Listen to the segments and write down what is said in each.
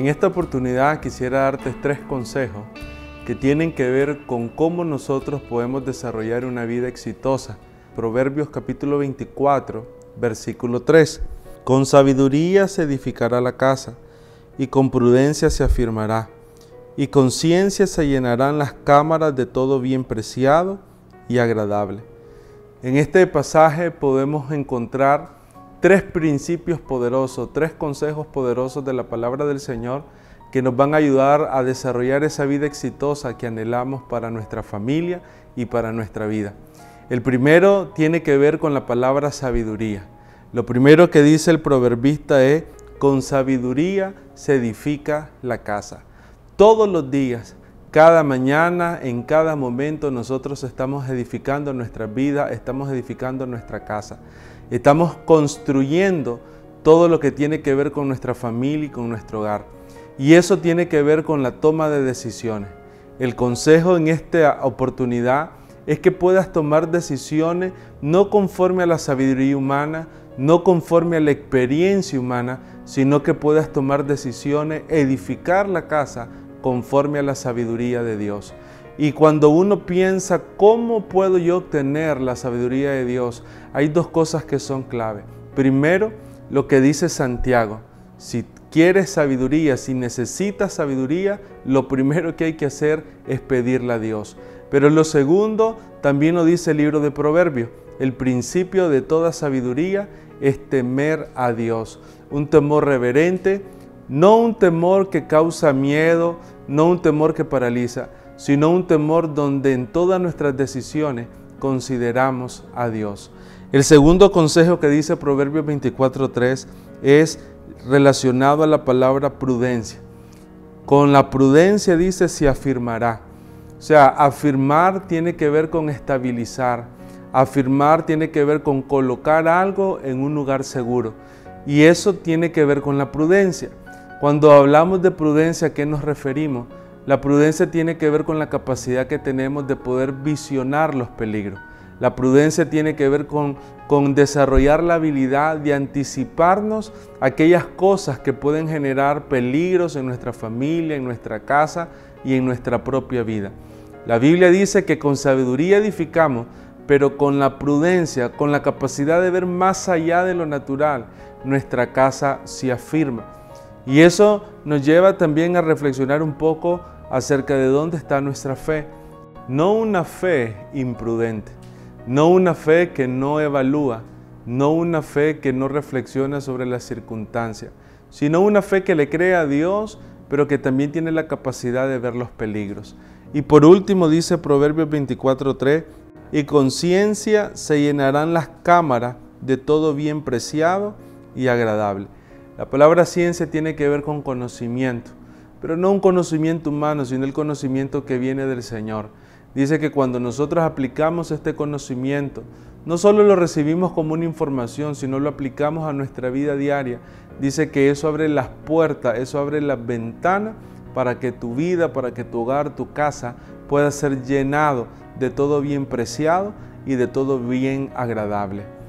En esta oportunidad quisiera darte tres consejos que tienen que ver con cómo nosotros podemos desarrollar una vida exitosa. Proverbios capítulo 24, versículo 3. Con sabiduría se edificará la casa y con prudencia se afirmará y con ciencia se llenarán las cámaras de todo bien preciado y agradable. En este pasaje podemos encontrar tres principios poderosos, tres consejos poderosos de la palabra del Señor que nos van a ayudar a desarrollar esa vida exitosa que anhelamos para nuestra familia y para nuestra vida. El primero tiene que ver con la palabra sabiduría. Lo primero que dice el proverbista es, con sabiduría se edifica la casa. Todos los días, cada mañana, en cada momento, nosotros estamos edificando nuestra vida, estamos edificando nuestra casa. Estamos construyendo todo lo que tiene que ver con nuestra familia y con nuestro hogar. Y eso tiene que ver con la toma de decisiones. El consejo en esta oportunidad es que puedas tomar decisiones no conforme a la sabiduría humana, no conforme a la experiencia humana, sino que puedas tomar decisiones, edificar la casa conforme a la sabiduría de Dios. Y cuando uno piensa, ¿cómo puedo yo obtener la sabiduría de Dios? Hay dos cosas que son clave. Primero, lo que dice Santiago. Si quieres sabiduría, si necesitas sabiduría, lo primero que hay que hacer es pedirle a Dios. Pero lo segundo, también lo dice el libro de Proverbios. El principio de toda sabiduría es temer a Dios. Un temor reverente, no un temor que causa miedo, no un temor que paraliza, sino un temor donde en todas nuestras decisiones consideramos a Dios. El segundo consejo que dice Proverbios 24.3 es relacionado a la palabra prudencia. Con la prudencia dice se afirmará. O sea, afirmar tiene que ver con estabilizar. Afirmar tiene que ver con colocar algo en un lugar seguro. Y eso tiene que ver con la prudencia. Cuando hablamos de prudencia, ¿a qué nos referimos? La prudencia tiene que ver con la capacidad que tenemos de poder visionar los peligros. La prudencia tiene que ver con, desarrollar la habilidad de anticiparnos aquellas cosas que pueden generar peligros en nuestra familia, en nuestra casa y en nuestra propia vida. La Biblia dice que con sabiduría edificamos, pero con la prudencia, con la capacidad de ver más allá de lo natural, nuestra casa se afirma. Y eso nos lleva también a reflexionar un poco acerca de dónde está nuestra fe. No una fe imprudente, no una fe que no evalúa, no una fe que no reflexiona sobre las circunstancias, sino una fe que le cree a Dios, pero que también tiene la capacidad de ver los peligros. Y por último dice Proverbios 24:3, y con ciencia se llenarán las cámaras de todo bien preciado y agradable. La palabra ciencia tiene que ver con conocimiento, pero no un conocimiento humano, sino el conocimiento que viene del Señor. Dice que cuando nosotros aplicamos este conocimiento, no solo lo recibimos como una información, sino lo aplicamos a nuestra vida diaria. Dice que eso abre las puertas, eso abre las ventanas para que tu vida, para que tu hogar, tu casa pueda ser llenado de todo bien preciado y de todo bien agradable.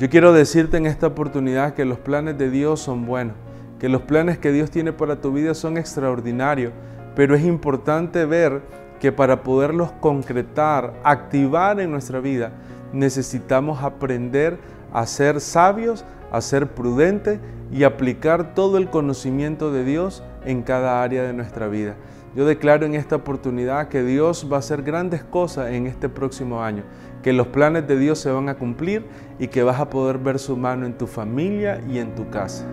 Yo quiero decirte en esta oportunidad que los planes de Dios son buenos, que los planes que Dios tiene para tu vida son extraordinarios, pero es importante ver que para poderlos concretar, activar en nuestra vida, necesitamos aprender a ser sabios, a ser prudentes y aplicar todo el conocimiento de Dios en cada área de nuestra vida. Yo declaro en esta oportunidad que Dios va a hacer grandes cosas en este próximo año, que los planes de Dios se van a cumplir y que vas a poder ver su mano en tu familia y en tu casa.